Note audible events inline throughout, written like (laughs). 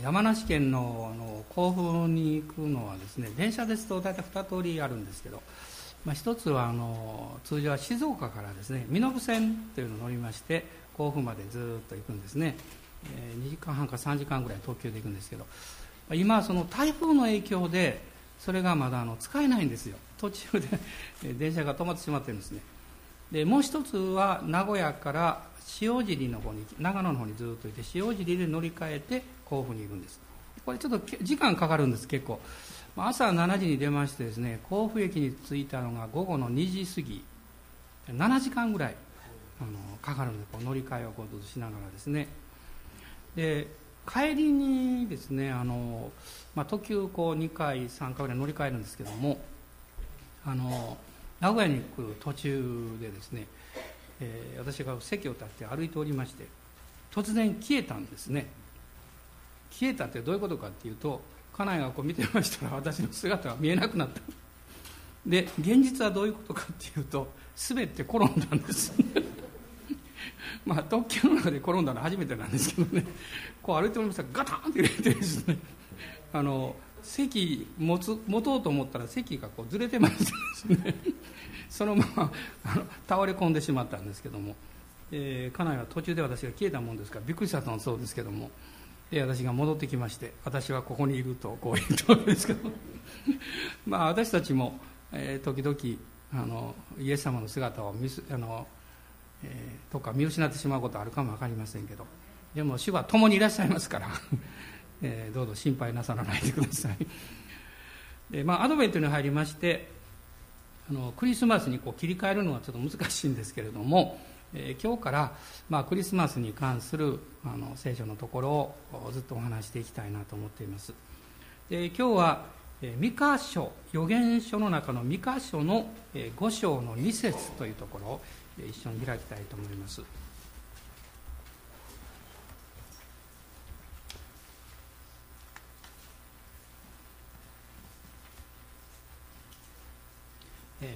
山梨県のの甲府に行くのはですね電車ですと大体2通りあるんですけど、まあ、一つはあの通常は静岡からですね身延線というのを乗りまして甲府までずっと行くんですね、えー、2時間半か3時間ぐらい東京で行くんですけど今その台風の影響でそれがまだあの使えないんですよ。途中で電車が止まってしまってるんですね。でもう一つは名古屋から塩尻の方に長野の方にずっといて塩尻で乗り換えて甲府に行くんです。これちょっと時間かかるんです結構。朝7時に出ましてですね甲府駅に着いたのが午後の2時過ぎ。7時間ぐらいあのかかるんでこう乗り換えをこうしながらですね。で帰りにですねあの、まあ、特急こう2回3回ぐらい乗り換えるんですけどもあの名古屋に来る途中でですね、えー、私が席を立って歩いておりまして突然消えたんですね。消えたってどういうことかっていうと家内がこう見てましたら私の姿が見えなくなった。で現実はどういうことかっていうと滑って転んだんです。(laughs) まあ特急の中で転んだのは初めてなんですけどね。こう歩いておりましたらガタンって入れてですね。あの席持つ持とうと思ったら席がこうずれてましてですね。そのままあの倒れ込んでしまったんですけども、えー、家内は途中で私が消えたもんですからびっくりしたのそうですけども。で私が戻ってきまして私はここにいるとこう言ったわけですけど。(laughs) まあ私たちも、えー、時々あのイエス様の姿を見すあの、えー、とか見失ってしまうことあるかも分かりませんけど。でも主は共にいらっしゃいますから (laughs) えー、どうぞ心配なさらないでください。で、まあ、アドベントに入りましてあのクリスマスにこう切り替えるのはちょっと難しいんですけれども、えー、今日から、まあ、クリスマスに関するあの聖書のところをずっとお話していきたいなと思っています。で今日は三箇所預言書の中の三箇所の5章の2節というところを一緒に開きたいと思います。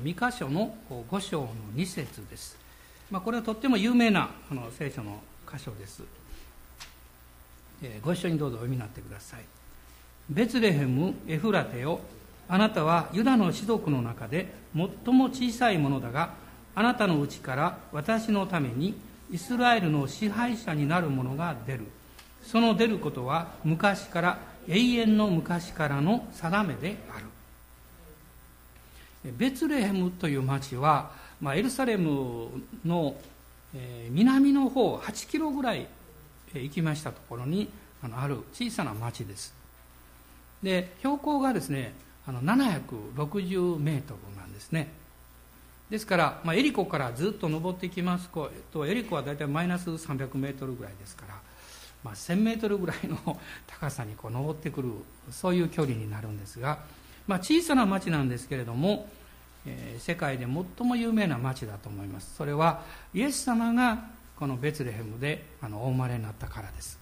三箇所の五章の二節です、まあ、これはとっても有名なあの聖書の箇所です、えー、ご一緒にどうぞお読みになってください。ベツレヘムエフラテよあなたはユダの士族の中で最も小さいものだがあなたのうちから私のためにイスラエルの支配者になる者が出る。その出ることは昔から永遠の昔からの定めである。ベツレヘムという町は、まあ、エルサレムの、えー、南の方8キロぐらい行きましたところにあのある小さな町です。で標高がですねあの760メートルなんですね。ですから、まあ、エリコからずっと登っていきますとエリコは大体マイナス300メートルぐらいですから、まあ、1000メートルぐらいの (laughs) 高さにこう登ってくるそういう距離になるんですが、まあ、小さな町なんですけれどもえ世界で最も有名な町だと思います。それはイエス様がこのベツレヘムであのお生まれになったからです。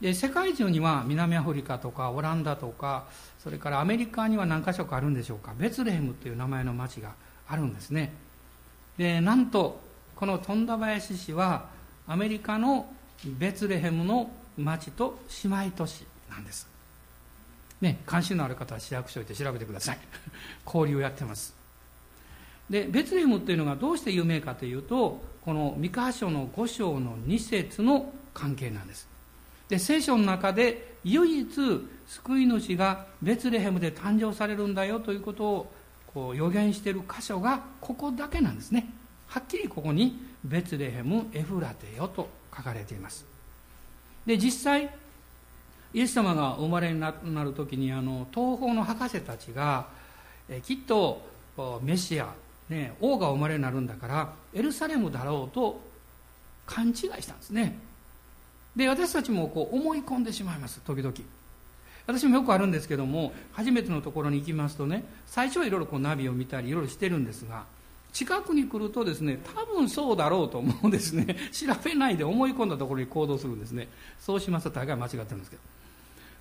で世界中には南アフリカとかオランダとかそれからアメリカには何か所かあるんでしょうか。ベツレヘムという名前の町があるんですね。でなんとこの富田林市はアメリカのベツレヘムの町と姉妹都市なんです。ね、関心のある方は市役所行って調べてください。(laughs) 交流をやってます。でベツレヘムっていうのがどうして有名かというとこの三箇所の五章の二節の関係なんです。で聖書の中で唯一救い主がベツレヘムで誕生されるんだよということをこう予言している箇所がここだけなんですね。はっきりここにベツレヘムエフラテよと書かれています。で実際イエス様がお生まれになる時にあの東方の博士たちがえきっとメシア、ね、王がお生まれになるんだからエルサレムだろうと勘違いしたんですね。で私たちもこう思い込んでしまいます時々。私もよくあるんですけども初めてのところに行きますとね最初はいろいろこうナビを見たりいろいろしてるんですが近くに来るとですね多分そうだろうと思うんですね。(laughs) 調べないで思い込んだところに行動するんですね。そうしますと大概間違ってるんですけど。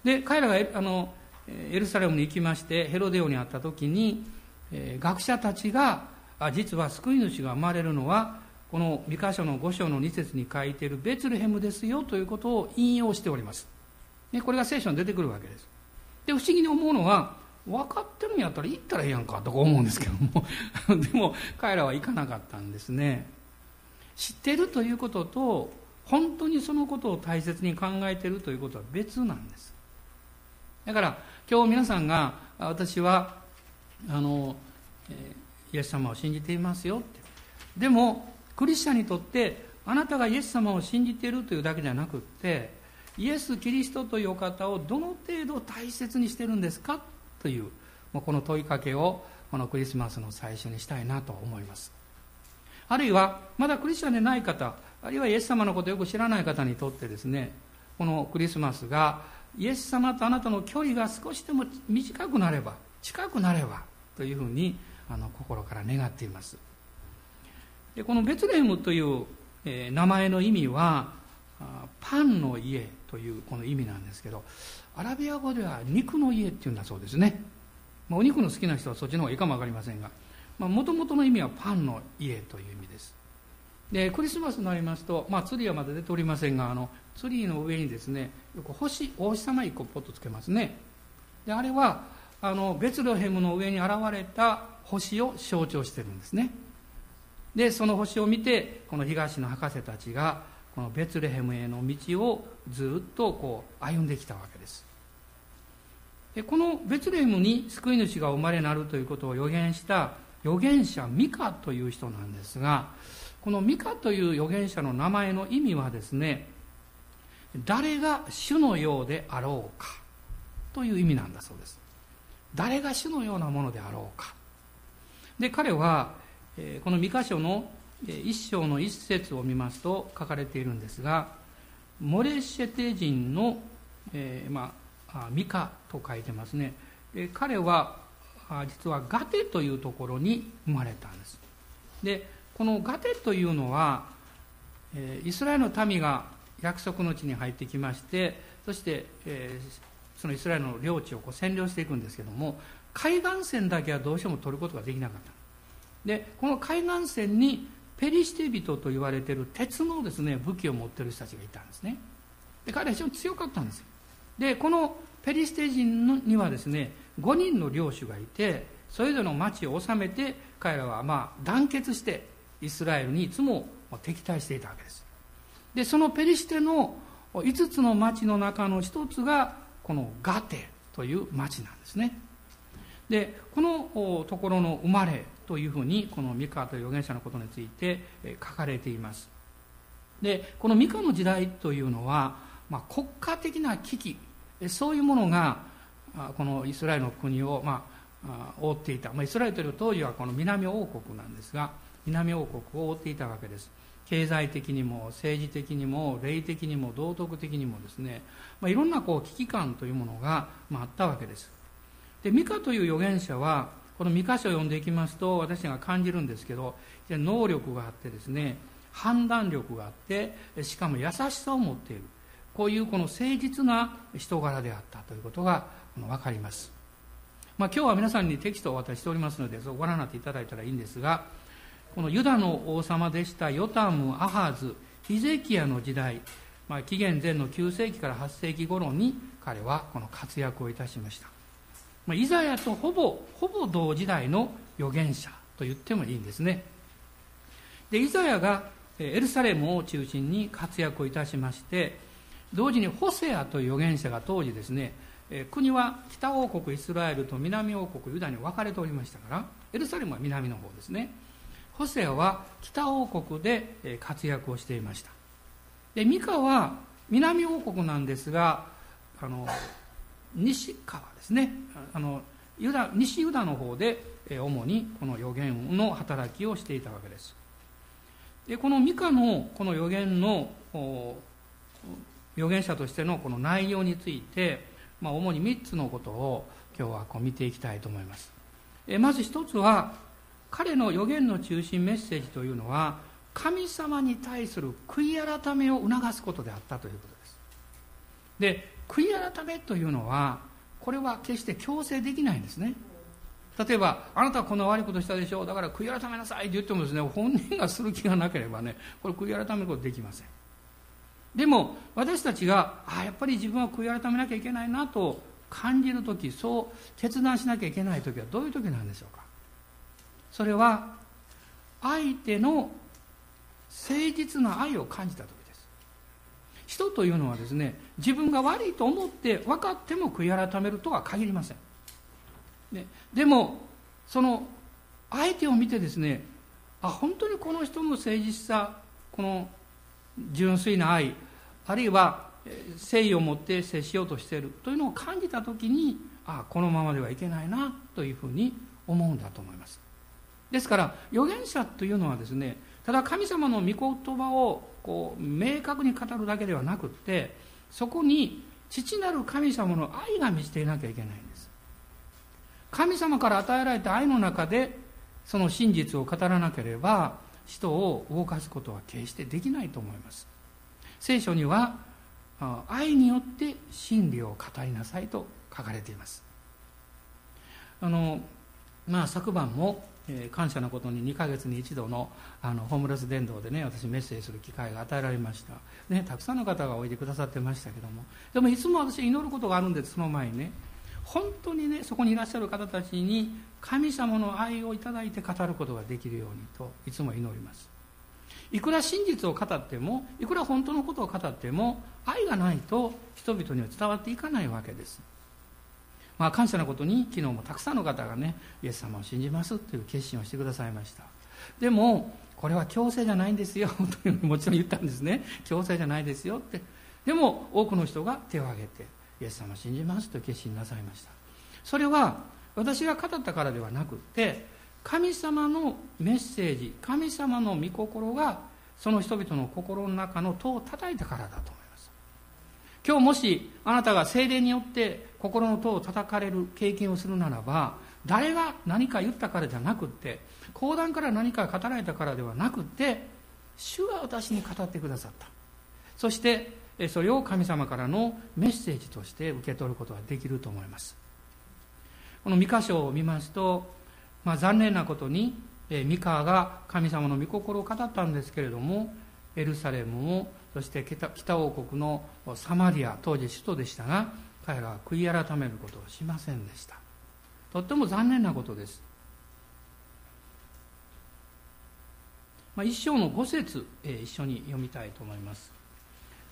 で彼らがあのエルサレムに行きましてヘロデオに会った時に、えー、学者たちがあ実は救い主が生まれるのはこの三箇所の五章の二節に書いているベツレヘムですよということを引用しております。ね、これが聖書に出てくるわけです。で不思議に思うのは分かってるんやったら行ったらええやんかとか思うんですけども (laughs) でも彼らは行かなかったんですね。知ってるということと本当にそのことを大切に考えてるということは別なんです。だから今日皆さんが私はあの、えイエス様を信じていますよって。でもクリスチャンにとってあなたがイエス様を信じているというだけじゃなくってイエス・キリストというお方をどの程度大切にしてるんですかというこの問いかけをこのクリスマスの最初にしたいなと思います。あるいはまだクリスチャンでない方あるいはイエス様のことをよく知らない方にとってですねこのクリスマスがイエス様とあなたの距離が少しでも短くなれば近くなればというふうにあの心から願っています。でこのベツレヘムという、えー、名前の意味はパンの家というこの意味なんですけどアラビア語では肉の家っていうんだそうですね、まあ、お肉の好きな人はそっちの方がいいかも分かりませんがもともとの意味はパンの家という意味です。でクリスマスになりますと、まあ、ツリーはまだ出ておりませんがあのツリーの上にですねよく星お星様一個ポッとつけますね。であれはあのベツレヘムの上に現れた星を象徴してるんですね。でその星を見てこの東の博士たちがこのベツレヘムへの道をずっとこう歩んできたわけです。でこのベツレヘムに救い主が生まれなるということを予言した預言者ミカという人なんですがこのミカという預言者の名前の意味はですね誰が主のようであろうかという意味なんだそうです。誰が主のようなものであろうか。で彼はこの三箇所の一章の一節を見ますと書かれているんですがモレシェテ人の、えー、まあ、ミカと書いてますね。で彼は実はガテというところに生まれたんです。でこのガテというのは、えイスラエルの民が約束の地に入ってきましてそして、え、そのイスラエルの領地をこう占領していくんですけども海岸線だけはどうしても取ることができなかった。でこの海岸線にペリシテ人と言われている鉄のですね武器を持っている人たちがいたんですね。で彼は非常に強かったんですよ。でこのペリシテ人にはですね5人の領主がいてそれぞれの町を治めて彼らはまあ団結してイスラエルにいつも敵対していたわけです。でそのペリシテの5つの町の中の一つがこのガテという町なんですね。でこのところの生まれというふうにこの三河という預言者のことについて書かれています。でこの三河の時代というのは、まあ、国家的な危機。そういうものがこのイスラエルの国を、まあ、覆っていた、まあ、イスラエルという当時はこの南王国なんですが南王国を覆っていたわけです。経済的にも政治的にも霊的にも道徳的にもですね、まあ、いろんなこう危機感というものが、まあ、あったわけです。でミカという預言者はこの2箇所を読んでいきますと私が感じるんですけど能力があってですね判断力があってしかも優しさを持っている。こういうこの誠実な人柄であったということが分かります、まあ、今日は皆さんにテキストをお渡ししておりますのでそうご覧になっていただいたらいいんですがこのユダの王様でしたヨタムアハズヒゼキヤの時代、まあ、紀元前の9世紀から8世紀頃に彼はこの活躍をいたしました。まあ、イザヤとほぼほぼ同時代の預言者と言ってもいいんですね。でイザヤがエルサレムを中心に活躍をいたしまして同時にホセアという預言者が当時ですね国は北王国イスラエルと南王国ユダに分かれておりましたからエルサレムは南の方ですね。ホセアは北王国で活躍をしていました。でミカは南王国なんですがあの西川ですね。あのユダ西ユダの方で主にこの予言の働きをしていたわけです。でこのミカのこの予言の預言者としてのこの内容について、まあ、主に3つのことを今日はこう見ていきたいと思います。まず一つは彼の予言の中心メッセージというのは神様に対する悔い改めを促すことであったということです。で悔い改めというのはこれは決して強制できないんですね。例えばあなたはこんな悪いことしたでしょう。だから悔い改めなさいって言ってもですね本人がする気がなければねこれ悔い改めることできません。でも私たちがあやっぱり自分は悔い改めなきゃいけないなと感じる時そう決断しなきゃいけない時はどういう時なんでしょうか。それは相手の誠実な愛を感じた時です。人というのはですね自分が悪いと思って分かっても悔い改めるとは限りません、ね、でもその相手を見てですねあ本当にこの人の誠実さこの純粋な愛あるいは誠意を持って接しようとしているというのを感じた時にあこのままではいけないなというふうに思うんだと思います。ですから預言者というのはですねただ神様の御言葉をこう明確に語るだけではなくってそこに父なる神様の愛が満ちていなきゃいけないんです。神様から与えられた愛の中でその真実を語らなければ人を動かすことは決してできないと思います。聖書には愛によって真理を語りなさいと書かれています。あのまあ昨晩も、えー、感謝のことに2ヶ月に一度のあのホームレス伝道でね私メッセージする機会が与えられました、ね、たくさんの方がおいでくださってましたけども。でもいつも私祈ることがあるんですその前にね。本当にねそこにいらっしゃる方たちに神様の愛をいただいて語ることができるようにといつも祈ります。いくら真実を語ってもいくら本当のことを語っても愛がないと人々には伝わっていかないわけです。まあ感謝なことに昨日もたくさんの方がねイエス様を信じますという決心をしてくださいました。でもこれは強制じゃないんですよ (laughs) というもちろん言ったんですね。強制じゃないですよって。でも多くの人が手を挙げてイエス様を信じますという決心なさいました。それは私が語ったからではなくて神様のメッセージ神様の御心がその人々の心の中の戸を叩いたからだと。今日もしあなたが精霊によって心の戸を叩かれる経験をするならば誰が何か言ったからじゃなくって講談から何か語られたからではなくって主が私に語ってくださった。そしてそれを神様からのメッセージとして受け取ることができると思います。この三箇所を見ますとまあ、残念なことに、えミカが神様の御心を語ったんですけれどもエルサレムもそして北王国のサマリア当時首都でしたが彼らは悔い改めることをしませんでした。とっても残念なことです、まあ、一章の五節、えー、一緒に読みたいと思います。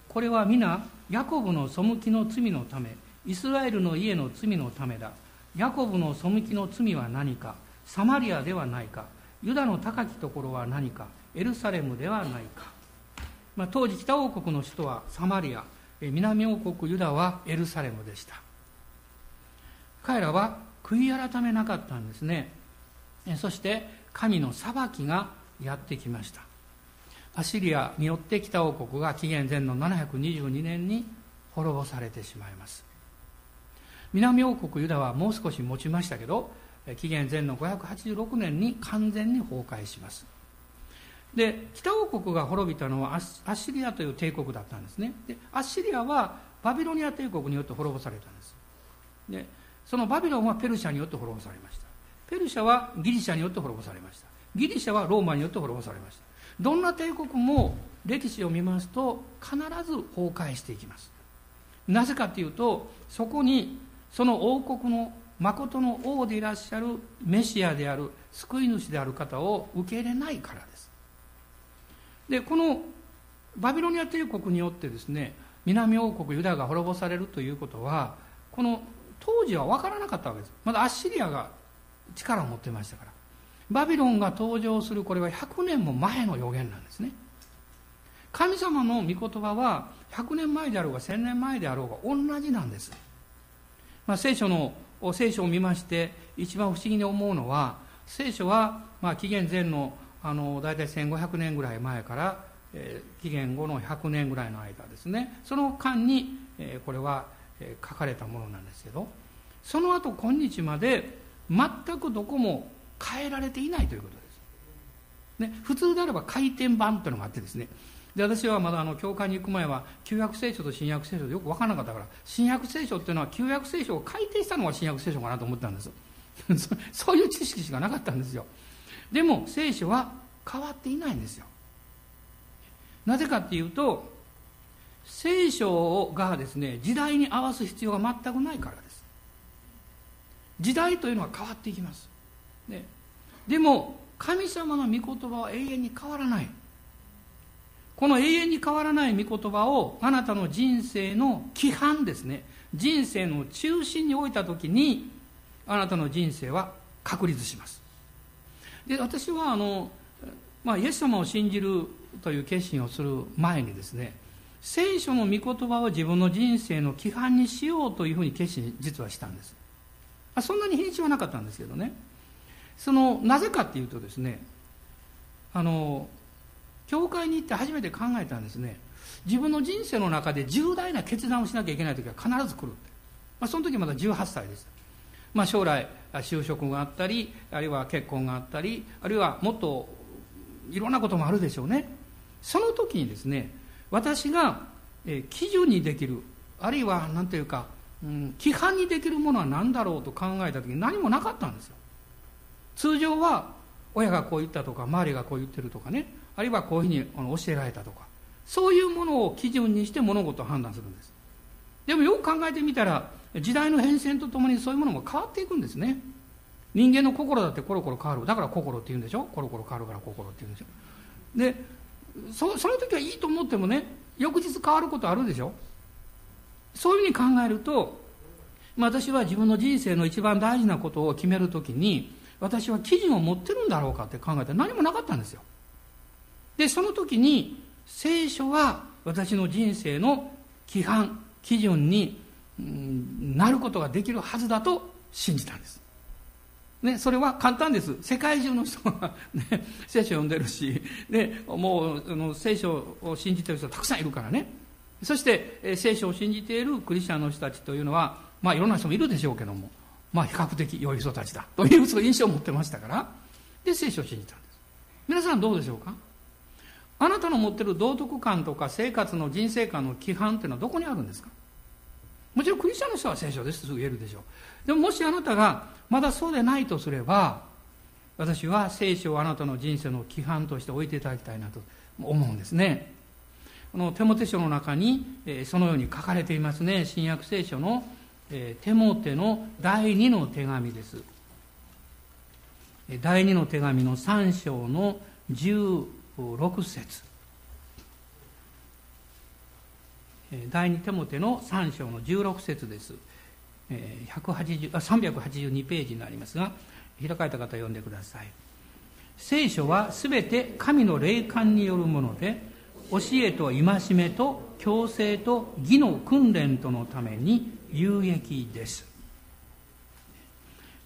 これは皆ヤコブの背きの罪のためイスラエルの家の罪のためだ。ヤコブの背きの罪は何かサマリアではないかユダの高きところは何かエルサレムではないか、まあ、当時北王国の首都はサマリア南王国ユダはエルサレムでした。彼らは悔い改めなかったんですね。そして神の裁きがやってきました。アシリアによって北王国が紀元前の722年に滅ぼされてしまいます。南王国ユダはもう少し持ちましたけど紀元前の586年に完全に崩壊します。で北王国が滅びたのはアッシリアという帝国だったんですね。でアッシリアはバビロニア帝国によって滅ぼされたんです。でそのバビロンはペルシャによって滅ぼされました。ペルシャはギリシャによって滅ぼされました。ギリシャはローマによって滅ぼされました。どんな帝国も歴史を見ますと必ず崩壊していきます。なぜかというとそこにその王国の誠の王でいらっしゃるメシアである救い主である方を受け入れないからです。でこのバビロニア帝国によってですね南王国ユダが滅ぼされるということはこの当時は分からなかったわけです。まだアッシリアが力を持ってましたから。バビロンが登場するこれは100年も前の予言なんですね。神様の御言葉は100年前であろうが1000年前であろうが同じなんです、まあ、聖書の聖書を見まして一番不思議に思うのは聖書は、まあ、紀元前のあの大体1500年ぐらい前から、えー、紀元後の100年ぐらいの間ですね。その間に、えー、これは、えー、書かれたものなんですけどその後今日まで全くどこも変えられていないということです、ね、普通であれば回転版というのがあってですね。で私はまだあの教会に行く前は旧約聖書と新約聖書でよく分からなかったから新約聖書っていうのは旧約聖書を改訂したのが新約聖書かなと思ったんです。(laughs) そういう知識しかなかったんですよ。でも聖書は変わっていないんですよ。なぜかっていうと聖書がですね時代に合わす必要が全くないからです。時代というのは変わっていきます、ね、でも神様の御言葉は永遠に変わらない。この永遠に変わらない御言葉をあなたの人生の規範ですね。人生の中心に置いた時にあなたの人生は確立します。で私はあの、まあ、イエス様を信じるという決心をする前にですね聖書の御言葉を自分の人生の規範にしようというふうに決心実はしたんです。そんなに日にちはなかったんですけどね。そのなぜかっていうとですねあの教会に行って初めて考えたんですね。自分の人生の中で重大な決断をしなきゃいけない時は必ず来るって、まあ、その時まだ18歳です、まあ、将来就職があったりあるいは結婚があったりあるいはもっといろんなこともあるでしょうね。その時にですね私が基準にできるあるいは何ていうか、うん、規範にできるものは何だろうと考えた時に何もなかったんですよ。通常は親がこう言ったとか周りがこう言ってるとかねあるいはこういうふうに教えられたとかそういうものを基準にして物事を判断するんです。でもよく考えてみたら時代の変遷とともにそういうものも変わっていくんですね。人間の心だってコロコロ変わる。だから心って言うんでしょ？コロコロ変わるから心って言うんでしょ？でそその時はいいと思ってもね翌日変わることあるでしょ？そういうふうに考えると、まあ、私は自分の人生の一番大事なことを決めるときに私は基準を持ってるんだろうかって考えたら何もなかったんですよ。でその時に聖書は私の人生の規範基準になることができるはずだと信じたんです。ね、それは簡単です。世界中の人が、ね、(laughs) 聖書を読んでるし、ね、もうあの聖書を信じてる人はたくさんいるからね。そして、え聖書を信じているクリスチャンの人たちというのは、まあいろんな人もいるでしょうけども、まあ比較的良い人たちだ (laughs) という印象を持ってましたから、で、聖書を信じたんです。皆さんどうでしょうか？あなたの持ってる道徳観とか生活の人生観の規範っていうのはどこにあるんですか？もちろんクリスチャンの人は聖書ですすぐ言えるでしょう。でももしあなたがまだそうでないとすれば私は聖書をあなたの人生の規範として置いていただきたいなと思うんですね。このテモテ書の中に、えそのように書かれていますね。新約聖書の、えテモテの第2の手紙です。第2の手紙の3章の16節。第二手モての3章の16節です。180あ382ページになりますが開かれた方読んでください。聖書はすべて神の霊感によるもので教えと戒めと強制と義の訓練とのために有益です、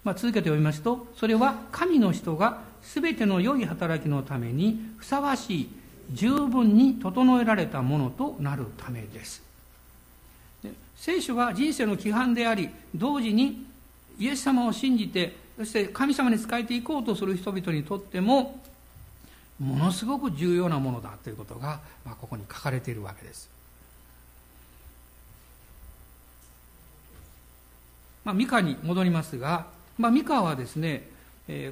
まあ、続けて読みますとそれは神の人がすべての良い働きのためにふさわしい十分に整えられたものとなるためです聖書は人生の規範であり同時にイエス様を信じてそして神様に仕えていこうとする人々にとってもものすごく重要なものだということが、まあ、ここに書かれているわけです。まあ、ミカに戻りますが、まあ、ミカはですね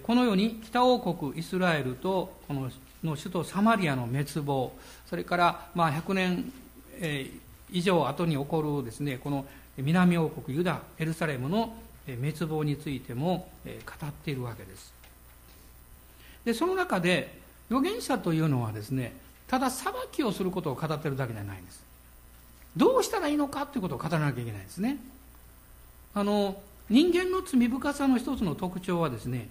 このように北王国イスラエルとこのの首都サマリアの滅亡それからまあ100年、え以上後に起こるですねこの南王国ユダエルサレムの滅亡についても語っているわけです。でその中で預言者というのはですねただ裁きをすることを語ってるだけじゃないんです。どうしたらいいのかということを語らなきゃいけないんですね。あの人間の罪深さの一つの特徴はですね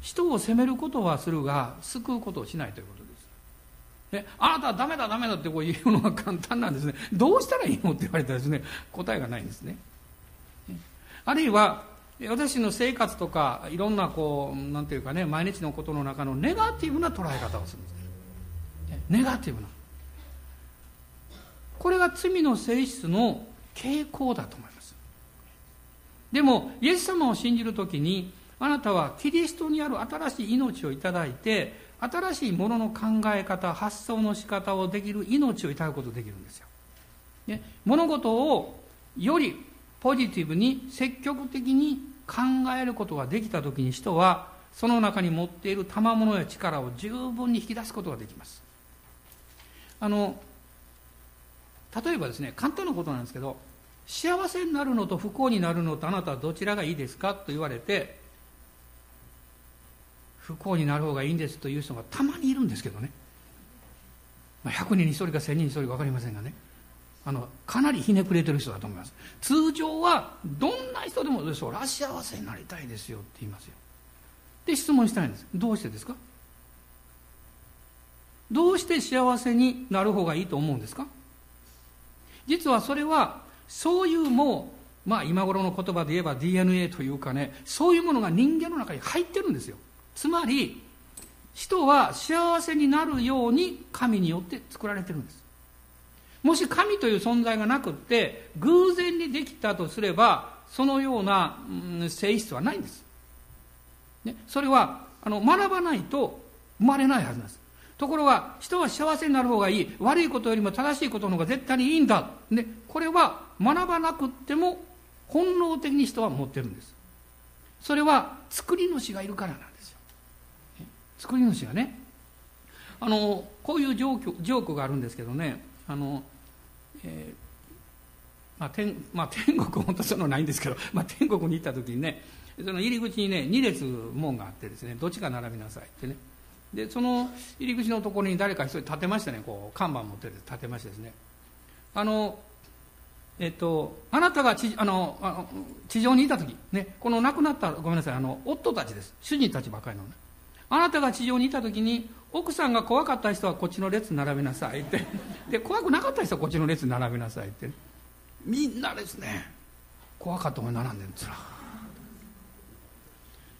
人を責めることはするが救うことをしないということです。あなたはダメだダメだってこう言うのが簡単なんですね。どうしたらいいのって言われたらですね、答えがないんですね。あるいは、私の生活とか、いろんなこう、なんていうかね、毎日のことの中のネガティブな捉え方をするんです。ネガティブな。これが罪の性質の傾向だと思います。でも、イエス様を信じるときに、あなたはキリストにある新しい命をいただいて新しいものの考え方発想の仕方をできる命をいただくことができるんですよ、ね、物事をよりポジティブに積極的に考えることができた時に人はその中に持っている賜物や力を十分に引き出すことができます。あの例えばですね簡単なことなんですけど幸せになるのと不幸になるのとあなたはどちらがいいですかと言われて不幸になる方がいいんですという人がたまにいるんですけどね、まあ、100人に1人か1000人に1人か分かりませんがね。あのかなりひねくれてる人だと思います。通常はどんな人でもそら幸せになりたいですよって言いますよ。で質問したいんです。どうしてですか？どうして幸せになる方がいいと思うんですか？実はそれはそういうもうまあ今頃の言葉で言えば DNA というかねそういうものが人間の中に入ってるんですよ。つまり人は幸せになるように神によって作られてるんです。もし神という存在がなくって偶然にできたとすればそのような、うん、性質はないんです、ね、それはあの学ばないと生まれないはずなんです。ところが人は幸せになる方がいい。悪いことよりも正しいことの方が絶対にいいんだ、ね、これは学ばなくっても本能的に人は持ってるんです。それは作り主がいるからなんです。作り主がねあのこういうジョークジョークがあるんですけどねあの、えーまあ天まあ、天国本当そのないんですけど、(laughs) まあ、天国に行った時にねその入り口にね2列門があってですねどっちか並びなさいってね。でその入り口のところに誰か一人立てましてね。こう看板持って立てましてですね。あのえっと、あなたが地あのあの地上にいた時、ね、この亡くなったごめんなさいあの夫たちです。主人たちばかりのね。あなたが地上にいた時に奥さんが怖かった人はこっちの列並べなさいって。で怖くなかった人はこっちの列並べなさいって、みんなですね。怖かった思い並んでるんですら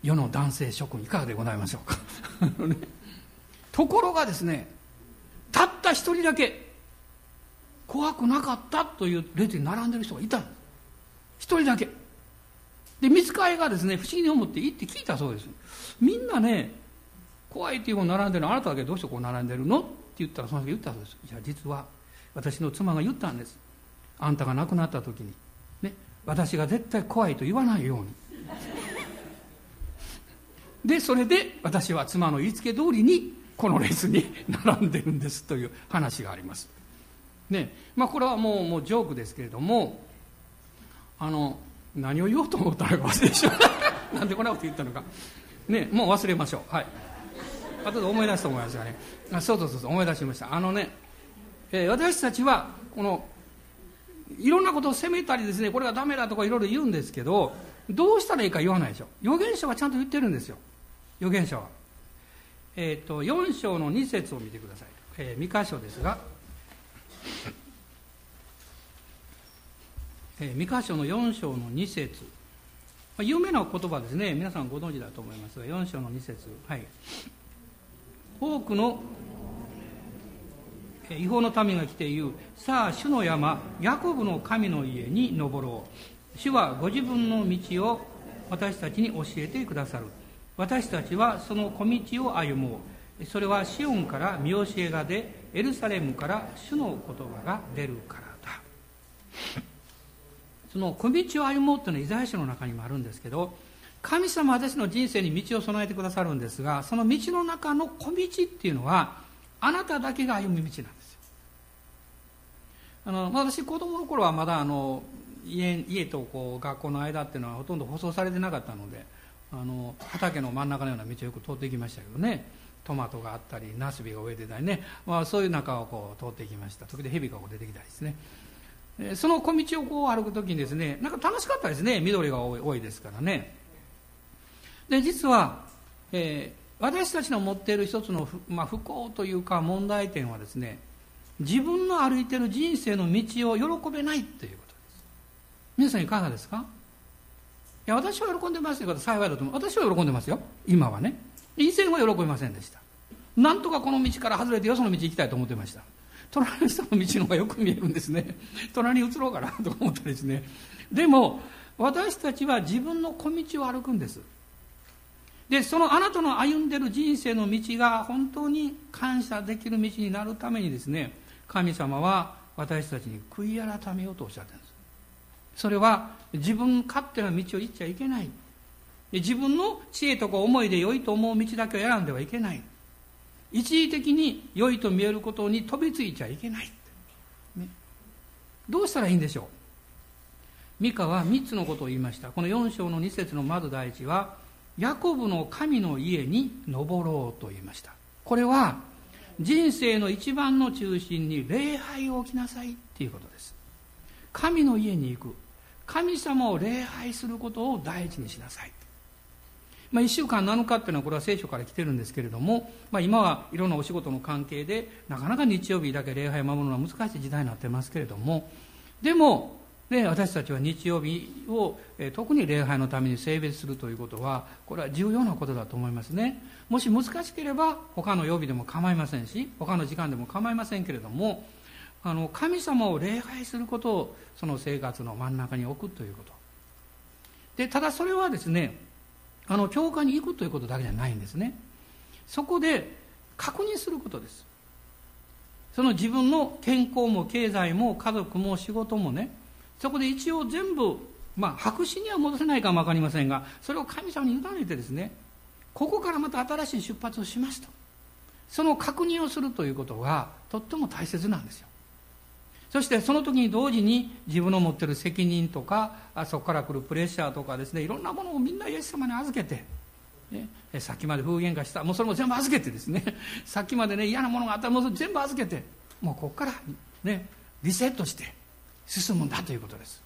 世の男性諸君いかがでございましょうか。(laughs) ところがですねたった一人だけ怖くなかったという列に並んでる人がいたんです。一人だけ。で見つかりがですね不思議に思って行って聞いたそうです。みんなね怖いっていうもの並んでるのあなただけどうしてこう並んでるのって言ったらその人言ったそうです。いや実は私の妻が言ったんです。あんたが亡くなった時に。ね。私が絶対怖いと言わないように。でそれで私は妻の言いつけ通りにこの列に並んでるんですという話があります。ね。まあこれはもうもうジョークですけれどもあの何を言おうと思ったのか忘れてしまうなんでこんなこと言ったのか。ね。もう忘れましょう。はい。後で思い出すと思いますがね。あそうそうそう思い出しました。あのね、えー、私たちはこのいろんなことを責めたりですねこれがダメだとかいろいろ言うんですけどどうしたらいいか言わないでしょ。預言者はちゃんと言ってるんですよ。預言者は。えっ、ー、と4章の2節を見てください、えー、2箇所ですが。えー、三箇所の4章の2節。有名な言葉ですね。皆さんご存知だと思いますが4章の2節。はい。多くの違法の民が来て言うさあ主の山ヤコブの神の家に登ろう。主はご自分の道を私たちに教えてくださる。私たちはその小道を歩もう。それはシオンから見教えが出エルサレムから主の言葉が出るからだ。その小道を歩もうというのはイザヤ書の中にもあるんですけど神様は私の人生に道を備えてくださるんですがその道の中の小道っていうのはあなただけが歩む道なんですよ。あの私子供の頃はまだあの家家とこう学校の間っていうのはほとんど舗装されてなかったのであの畑の真ん中のような道をよく通っていきましたけどね。トマトがあったりナスビが植えてたりね、まあ、そういう中をこう通っていきました。時で蛇がこう出てきたりですね。その小道をこう歩く時にですねなんか楽しかったですね。緑が多いですからね。で実は、えー、私たちの持っている一つの、まあ、不幸というか問題点はですね自分の歩いてる人生の道を喜べないということです。皆さんいかがですか？いや私は喜んでますということ幸いだと思う。私は喜んでますよ。今はね。以前は喜びませんでした。なんとかこの道から外れてよその道行きたいと思ってました。隣の人の道の方がよく見えるんですね。隣に移ろうかなと思ったりですね。でも私たちは自分の小道を歩くんです。でそのあなたの歩んでる人生の道が本当に感謝できる道になるためにですね神様は私たちに悔い改めようとおっしゃってるんです。それは自分勝手な道を行っちゃいけない。自分の知恵とか思いで良いと思う道だけを選んではいけない。一時的に良いと見えることに飛びついちゃいけない、ね、どうしたらいいんでしょう。ミカは3つのことを言いました。この4章の2節のまず第一はヤコブの神の家に登ろうと言いました。これは人生の一番の中心に礼拝を置きなさいっていうことです。神の家に行く。神様を礼拝することを第一にしなさい。まあ、1週間7日っていうのはこれは聖書から来てるんですけれども、まあ、今はいろんなお仕事の関係でなかなか日曜日だけ礼拝を守るのは難しい時代になってますけれどもでも、ね、私たちは日曜日を、え特に礼拝のために性別するということはこれは重要なことだと思いますね。もし難しければ他の曜日でも構いませんし他の時間でも構いませんけれどもあの神様を礼拝することをその生活の真ん中に置くということ。でただそれはですねあの教会に行くということだけじゃないんですね。そこで確認することです。その自分の健康も経済も家族も仕事もねそこで一応全部まあ白紙には戻せないかも分かりませんがそれを神様に委ねてですねここからまた新しい出発をしますと。その確認をするということがとっても大切なんですよ。そしてその時に同時に自分の持ってる責任とかそこから来るプレッシャーとかですねいろんなものをみんなイエス様に預けて、ね、さっきまで風言化したもうそれも全部預けてですね (laughs) さっきまでね嫌なものがあったらもう全部預けてもうここからねリセットして進むんだということです。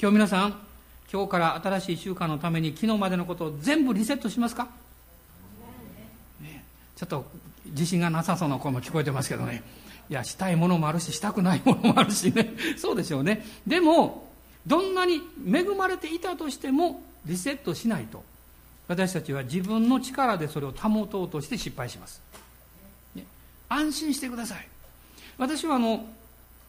今日皆さん今日から新しい習慣のために昨日までのことを全部リセットしますか、ね、ちょっと自信がなさそうな声も聞こえてますけどね。いやしたいものもあるししたくないものもあるしね。(laughs) そうでしょうね。でもどんなに恵まれていたとしてもリセットしないと。私たちは自分の力でそれを保とうとして失敗します、ね、安心してください。私はあの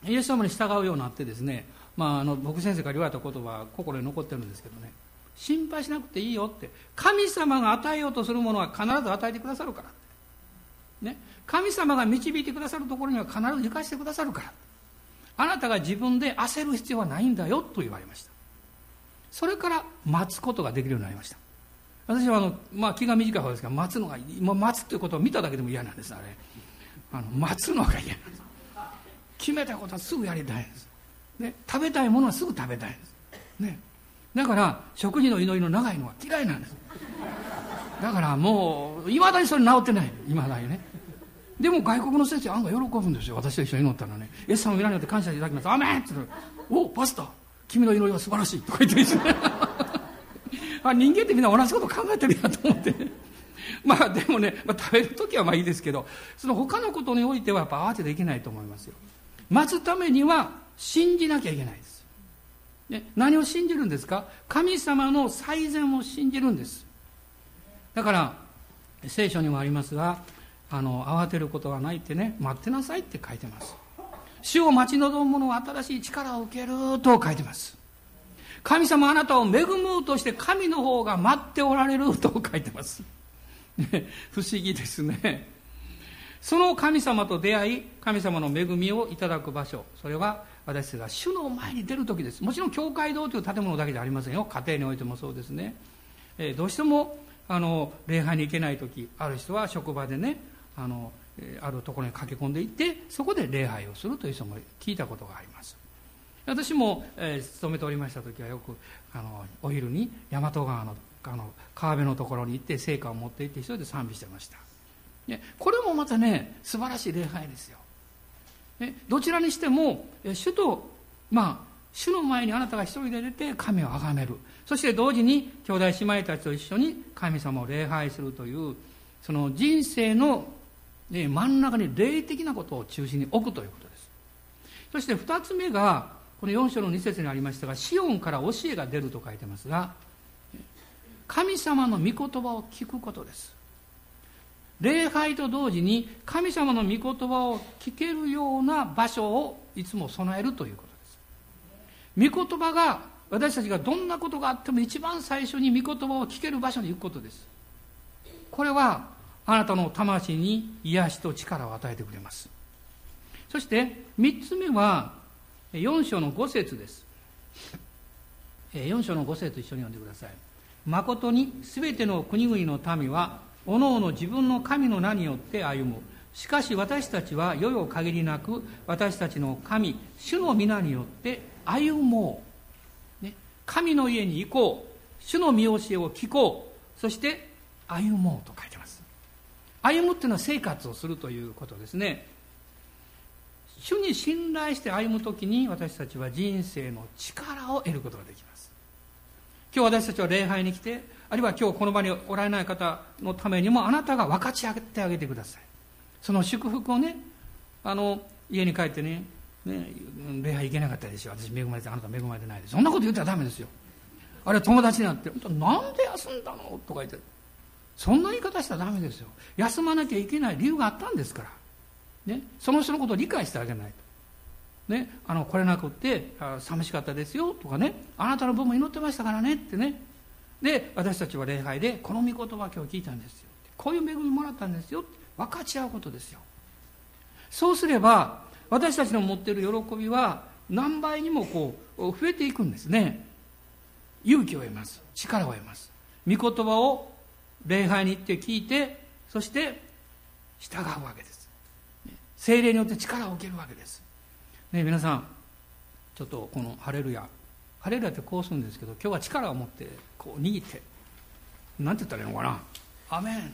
イエス様に従うようになってですね、まあ、あの僕先生から言われた言葉心に残ってるんですけどね心配しなくていいよって神様が与えようとするものは必ず与えてくださるから。ね神様が導いてくださるところには必ず行かせてくださるから。あなたが自分で焦る必要はないんだよと言われました。それから待つことができるようになりました。私はあの、まあ、気が短い方ですが待つのがもう待つということを見ただけでも嫌なんですあれ。あの待つのが嫌なんです。決めたことはすぐやりたいんです、ね、食べたいものはすぐ食べたいんです、ね、だから食事の祈りの長いのは嫌いなんです。だからもういまだにそれ治ってない。いまだにね。でも外国の先生案外喜ぶんですよ。私と一緒に祈ったらね「イエス様の皆によって感謝いただきます。アメン!」って言ったら「おパスタ。君の祈りは素晴らしい」とか言ってですね (laughs) あ人間ってみんな同じこと考えてるやと思って。(laughs) まあでもね、まあ、食べる時はまあいいですけどその他のことにおいてはやっぱ慌てていけないと思いますよ。待つためには信じなきゃいけないです、ね、何を信じるんですか？神様の最善を信じるんです。だから聖書にもありますがあの慌てることはないってね待ってなさいって書いてます。主を待ち望む者は新しい力を受けると書いてます。神様あなたを恵もうとして神の方が待っておられると書いてます、ね、不思議ですね。その神様と出会い神様の恵みをいただく場所。それは私たちが主の前に出る時です。もちろん教会堂という建物だけじゃありませんよ。家庭においてもそうですね、えー、どうしてもあの礼拝に行けない時ある人は職場でねあのあるところに駆け込んでいってそこで礼拝をするという人も聞いたことがあります。私も、えー、勤めておりました時はよくあのお昼に大和川のあの川辺のところに行って聖火を持って行って一人で賛美してました。ね、これもまたね素晴らしい礼拝ですよ、ね、どちらにしても主とまあ主の前にあなたが一人で出て神を崇める。そして同時に兄弟姉妹たちと一緒に神様を礼拝するというその人生ので真ん中に霊的なことを中心に置くということです。そして2つ目がこの4章の2節にありましたがシオンから教えが出ると書いてますが神様の御言葉を聞くことです。礼拝と同時に神様の御言葉を聞けるような場所をいつも備えるということです。御言葉が私たちがどんなことがあっても一番最初に御言葉を聞ける場所に行くことです。これはあなたの魂に癒しと力を与えてくれます。そして3つ目は4章の5節です。4章の5節一緒に読んでください。誠に全ての国々の民はおのおの自分の神の名によって歩むしかし私たちは世よ限りなく私たちの神主の皆によって歩もう、ね、神の家に行こう。主の見教えを聞こう。そして歩もうと書いてます。歩むっていうのは生活をするということですね。主に信頼して歩む時に私たちは人生の力を得ることができます。今日私たちは礼拝に来てあるいは今日この場におられない方のためにもあなたが分かち合ってあげてください。その祝福をねあの家に帰ってねね礼拝行けなかったでしょ。私恵まれてあなた恵まれてないでそんなこと言ったらダメですよ。あれは友達になって「なんで休んだの?」とか言って。そんな言い方したらダメですよ。休まなきゃいけない理由があったんですから、ね、その人のことを理解してあげないと、ね、あの来れなくって寂しかったですよ。とかねあなたの分も祈ってましたからねってね。で私たちは礼拝でこの御言葉今日聞いたんですよ。こういう恵みもらったんですよ。分かち合うことですよ。そうすれば私たちの持っている喜びは何倍にもこう増えていくんですね。勇気を得ます。力を得ます。御言葉を礼拝に行って聞いてそして従うわけです。精霊によって力を受けるわけです、ね、皆さんちょっとこの「ハレルヤ」ハレルヤってこうするんですけど今日は力を持ってこう握ってなんて言ったらいいのかな。アメン。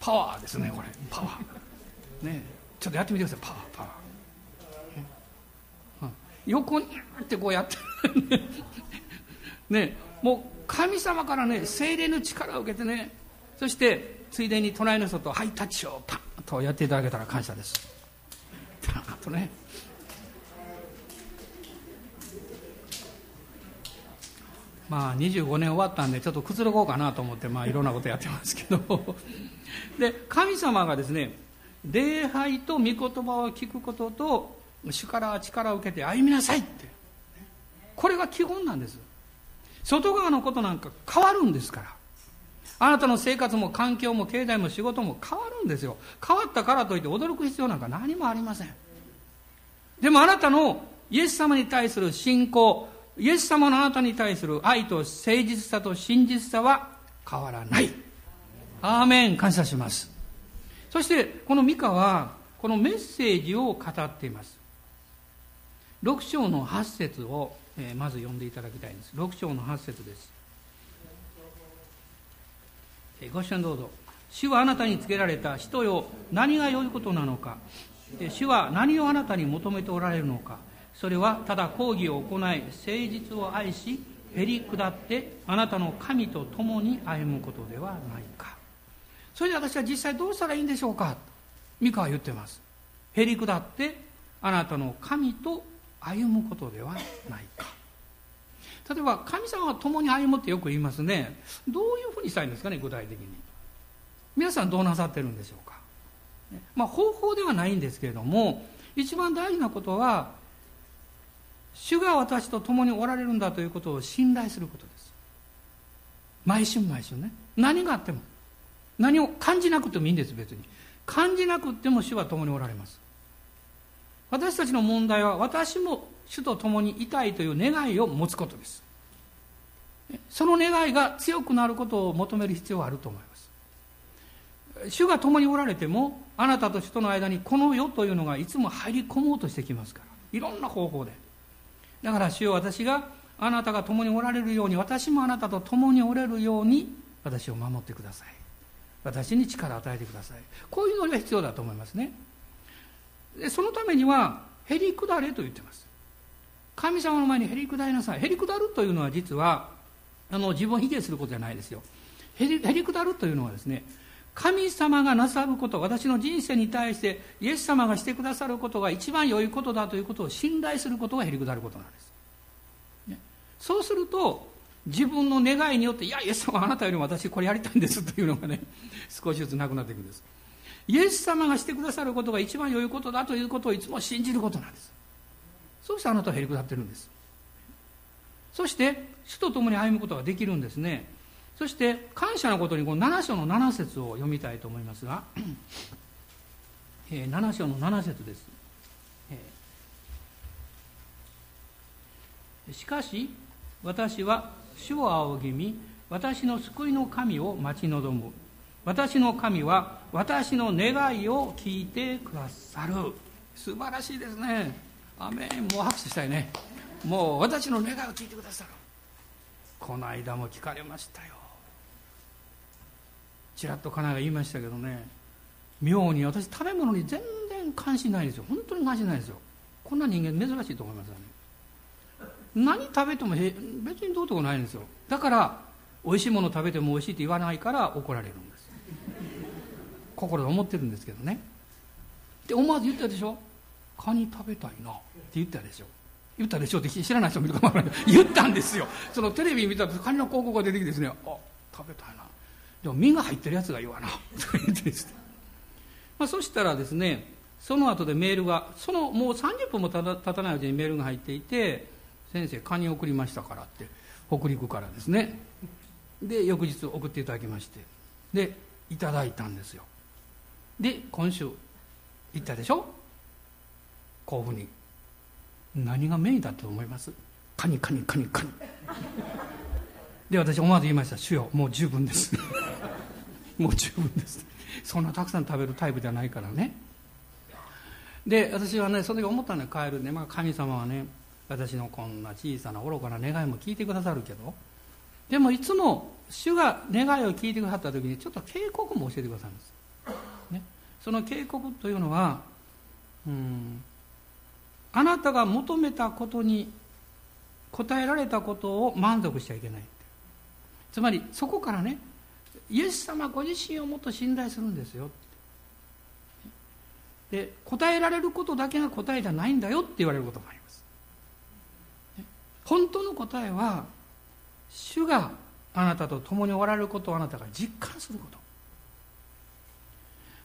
パワーですねこれ。パワー。ねちょっとやってみてください。パワーパワー、横にってこうやってねもう神様からね精霊の力を受けてねそしてついでに隣の人とハイタッチをパンとやっていただけたら感謝です。パンとね。まあ25年終わったんでちょっとくつろごうかなと思ってまあいろんなことやってますけど。で神様がですね礼拝と御言葉を聞くことと主から力を受けて歩みなさいって。これが基本なんです。外側のことなんか変わるんですから。あなたの生活も環境も経済も仕事も変わるんですよ。変わったからといって驚く必要なんか何もありません。でもあなたのイエス様に対する信仰イエス様のあなたに対する愛と誠実さと真実さは変わらない。アーメン。感謝します。そしてこのミカはこのメッセージを語っています。6章の8節を、え、まず読んでいただきたいんです。6章の8節です、えー、ご視聴どうぞ。主はあなたにつけられた人よ。何が良いことなのか。主は何をあなたに求めておられるのか。それはただ講義を行い誠実を愛しへり下ってあなたの神と共に歩むことではないか。それで私は実際どうしたらいいんでしょうか？ミカは言ってます。へり下ってあなたの神と歩むことではないか。例えば神様は共に歩むってよく言いますね。どういうふうにしたいんですかね？具体的に。皆さんどうなさってるんでしょうか、まあ、方法ではないんですけれども一番大事なことは主が私と共におられるんだということを信頼することです。毎週毎週ね。何があっても。何を感じなくてもいいんです別に。感じなくても主は共におられます。私たちの問題は私も主と共にいたいという願いを持つことです。その願いが強くなることを求める必要はあると思います。主が共におられてもあなたと主との間にこの世というのがいつも入り込もうとしてきますから。いろんな方法で。だから主よ私があなたが共におられるように私もあなたと共におれるように私を守ってください。私に力を与えてください。こういうのが必要だと思いますね。でそのためにはへり下れと言ってます。神様の前にへり下りなさい。へり下るというのは実はあの自分を卑下することじゃないですよ。へりへり下るというのはですね神様がなさること私の人生に対してイエス様がしてくださることが一番良いことだということを信頼することがへり下ることなんです、ね、そうすると自分の願いによっていやイエス様あなたよりも私これやりたいんですというのがね (laughs) 少しずつなくなっていくんです。イエス様がしてくださることが一番良いことだということをいつも信じることなんです。そうしてあなたはへり下ってるんです。そして主と共に歩むことができるんですね。そして感謝のことにこの7章の7節を読みたいと思いますが、えー、7章の7節です、えー、しかし私は主を仰ぎ見私の救いの神を待ち望む。私の神は私の願いを聞いてくださる。素晴らしいですね。アメン。もう拍手したいね。もう私の願いを聞いてくださる。この間も聞かれましたよ。ちらっと家内が言いましたけどね妙に私食べ物に全然関心ないんですよ。本当に関心ないんですよ。こんな人間珍しいと思いますよね。何食べても別にどうとこないんですよ。だから美味しいもの食べても美味しいって言わないから怒られるんです。心で思ってるんですけどね。で思わず言ったでしょ？カニ食べたいな。って言ったでしょ。言ったでしょって知らない人もいるかもわからない。言ったんですよ。そのテレビ見たらカニの広告が出てきてですねあ食べたいな。でも身が入ってるやつが言わな。と言ってですね、まあ、そしたらですねその後でメールがそのもう30分も経たないうちにメールが入っていて先生カニ送りましたからって北陸からですね。で翌日送っていただきましてでいただいたんですよ。で今週行ったでしょ？甲府に。何がメインだと思います？カニカニカニカニ。で私思わず言いました「主よもう十分です」(laughs) もう十分です。そんなたくさん食べるタイプじゃないからね。で私はねその時思ったのは帰るね、まあ、神様はね私のこんな小さな愚かな願いも聞いてくださるけど。でもいつも主が願いを聞いてくださった時にちょっと警告も教えてくださるんです、ね、その警告というのはうんあなたが求めたことに答えられたことを満足しちゃいけないつまりそこからねイエス様ご自身をもっと信頼するんですよ。で答えられることだけが答えじゃないんだよって言われることもあります。本当の答えは主があなたと共におられることをあなたが実感すること。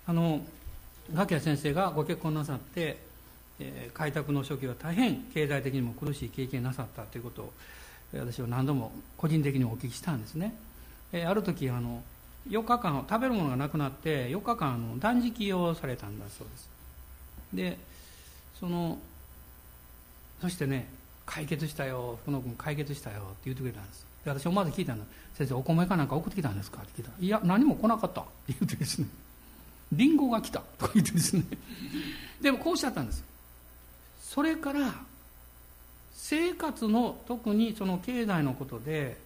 あのガキヤ先生がご結婚なさって、えー、開拓の初期は大変経済的にも苦しい経験なさったということを私は何度も個人的にお聞きしたんですね、え、ある時あの4日間食べるものがなくなって4日間あの断食をされたんだそうです。でそのそしてね解決したよ福野君解決したよって言ってくれたんです。で私思わず聞いたの先生お米かなんか送ってきたんですか？って聞いたいや何も来なかった。って言ってですね。リンゴが来た。とか言ってですね。でもこうおっしゃったんです。それから生活の特にその経済のことで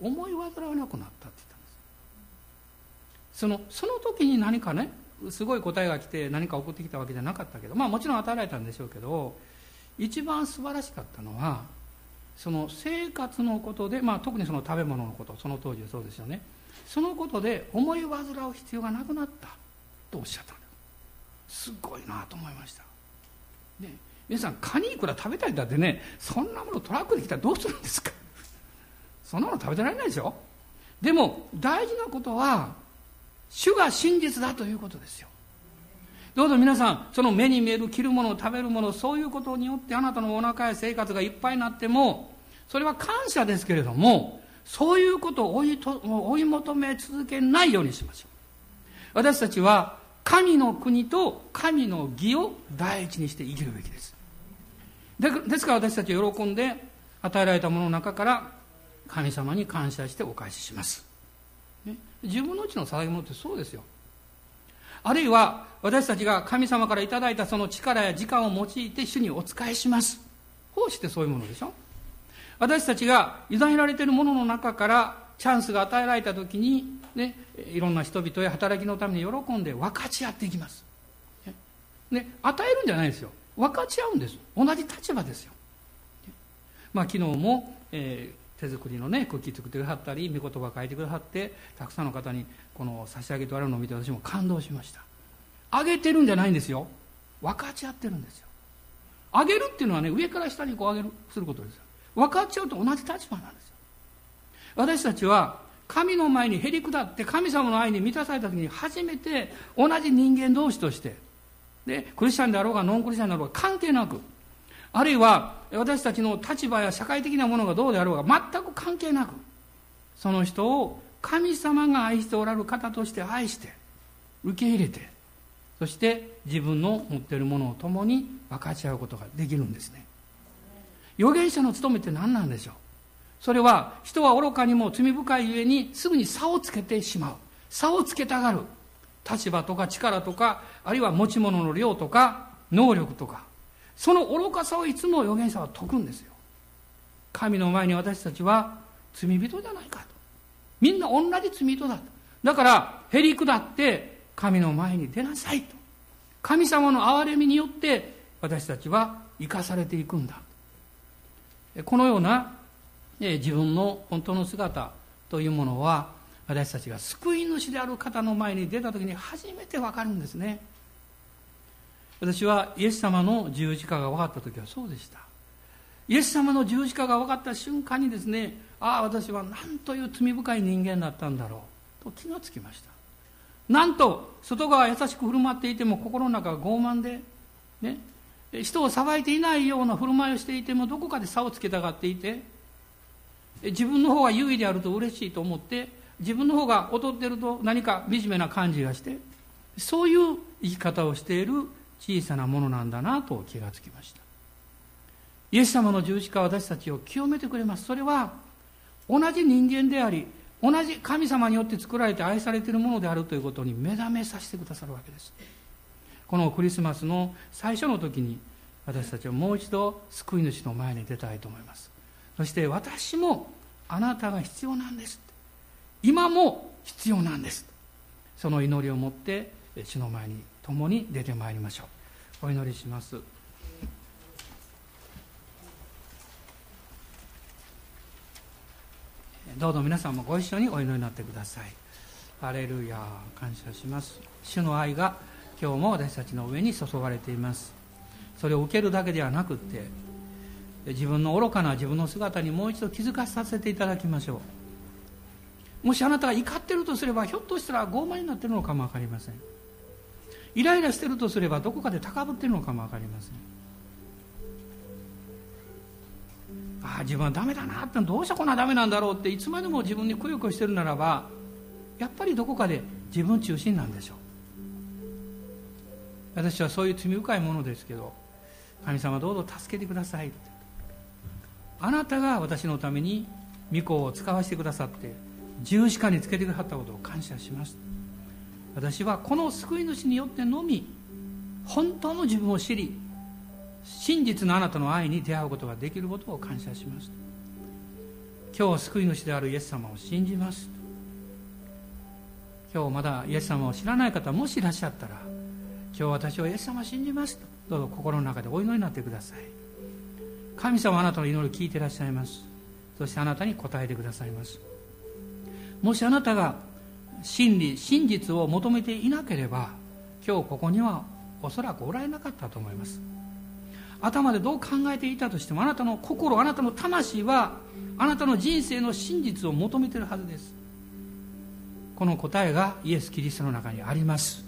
思い煩わなくなったって言ったんです。そのその時に何かねすごい答えが来て何か送ってきたわけじゃなかったけどまあもちろん与えられたんでしょうけど一番素晴らしかったのはその生活のことで、まあ、特にその食べ物のことその当時そうですよね。そのことで思い煩う必要がなくなったとおっしゃったす。すごいなと思いました、ね、皆さんカニいくら食べたいんだってねそんなものトラックで来たらどうするんですか？(laughs) そんなもの食べてられないでしょ？でも大事なことは主が真実だということですよどうぞ皆さん、その目に見える着るもの、食べるもの、そういうことによってあなたのお腹や生活がいっぱいになっても、それは感謝ですけれども、そういうことを追いと追い求め続けないようにしましょう。私たちは神の国と神の義を第一にして生きるべきです。ですから私たち喜んで与えられたものの中から神様に感謝してお返しします。ね、自分のうちの捧げ物ってそうですよ。あるいは私たちが神様から頂いたその力や時間を用いて主にお仕えします。奉仕ってそういうものでしょ。私たちが委ねられているものの中からチャンスが与えられた時に、ね、いろんな人々や働きのために喜んで分かち合っていきます、ね、与えるんじゃないですよ。分かち合うんです。同じ立場ですよ、まあ、昨日も、えー、手作りのねクッキー作ってくださったり御言葉書いてくださってたくさんの方にこの差し上げておられるのを見て私も感動しました。あげてるんじゃないんですよ。分かち合ってるんですよ。あげるっていうのはね上から下にこうあげるすることですよ。分かちゃうと同じ立場なんですよ。私たちは神の前にへり下って神様の愛に満たされた時に初めて同じ人間同士としてでクリスチャンであろうがノンクリスチャンであろうが関係なくあるいは私たちの立場や社会的なものがどうであろうが全く関係なくその人を神様が愛しておられる方として愛して受け入れてそして自分の持っているものを共に分かち合うことができるんですね。預言者の務めって何なんでしょう？それは人は愚かにも罪深いゆえにすぐに差をつけてしまう。差をつけたがる。立場とか力とかあるいは持ち物の量とか能力とか。その愚かさをいつも預言者は説くんですよ。神の前に私たちは罪人じゃないかと。みんな同じ罪人だと。だからへり下って神の前に出なさいと。神様の憐れみによって私たちは生かされていくんだ。このような自分の本当の姿というものは私たちが救い主である方の前に出た時に初めて分かるんですね。私はイエス様の十字架が分かった時はそうでした。イエス様の十字架が分かった瞬間にですねああ私は何という罪深い人間だったんだろう。と気がつきました。なんと外側優しく振る舞っていても心の中が傲慢で、ね、人を裁いていないような振る舞いをしていてもどこかで差をつけたがっていて自分の方が優位であると嬉しいと思って自分の方が劣ってると何か惨めな感じがしてそういう生き方をしている小さなものなんだなと気がつきました。イエス様の十字架は私たちを清めてくれます。それは同じ人間であり同じ神様によって作られて愛されているものであるということに目覚めさせてくださるわけです。このクリスマスの最初の時に私たちはもう一度救い主の前に出たいと思います。そして私もあなたが必要なんです。今も必要なんです。その祈りを持って主の前に共に出てまいりましょう。お祈りします。どうぞ皆さんもご一緒にお祈りになってください。ハレルヤ感謝します。主の愛が今日も私たちの上に注がれています。それを受けるだけではなくって自分の愚かな自分の姿にもう一度気づかさせていただきましょう。もしあなたが怒ってるとすればひょっとしたら傲慢になってるのかも分かりません。イライラしてるとすればどこかで高ぶってるのかも分かりません。ああ自分はダメだなってどうしてこんなダメなんだろうっていつまでも自分にくよくよしてるならばやっぱりどこかで自分中心なんでしょう。私はそういう罪深いものですけど神様どうぞ助けてくださいあなたが私のために御子を使わせてくださって十字架につけてくださったことを感謝します。私はこの救い主によってのみ本当の自分を知り真実のあなたの愛に出会うことができることを感謝します。今日救い主であるイエス様を信じます。今日まだイエス様を知らない方もしいらっしゃったら今日私はイエス様を信じます。とどうぞ心の中でお祈りになってください。神様あなたの祈りを聞いていらっしゃいます。そしてあなたに答えてくださいます。もしあなたが真理真実を求めていなければ今日ここにはおそらくおられなかったと思います。頭でどう考えていたとしてもあなたの心あなたの魂はあなたの人生の真実を求めているはずです。この答えがイエス・キリストの中にあります。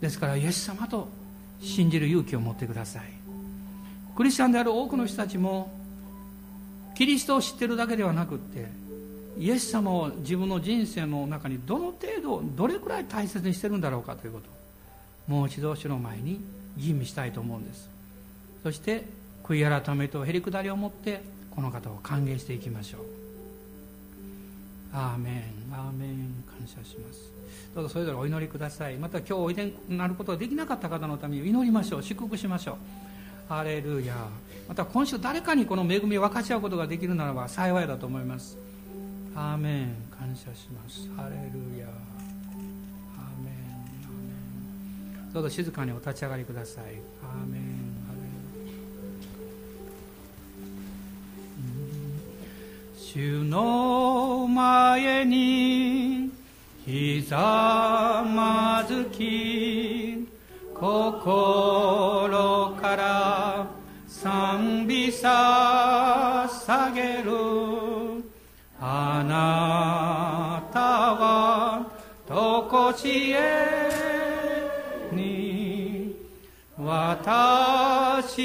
ですからイエス様と信じる勇気を持ってください。クリスチャンである多くの人たちもキリストを知ってるだけではなくってイエス様を自分の人生の中にどの程度どれくらい大切にしてるんだろうかということもう一度主の前に吟味したいと思うんです。そして悔い改めとへりくだりを持ってこの方を歓迎していきましょう。アーメン。アーメン。感謝します。どうぞそれぞれお祈りください。また今日おいでになることができなかった方のために祈りましょう。祝福しましょう。ハレルヤまた今週誰かにこの恵みを分かち合うことができるならば幸いだと思います。アーメン感謝します。ハレルヤアーメンアーメンどうぞ静かにお立ち上がりください。アーメンハレルヤ主の前にひざまずき心から賛美捧げる。あなたはとこしえに私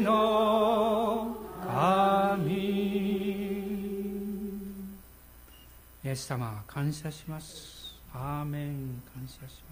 の神。イエス様感謝します。アーメン感謝します。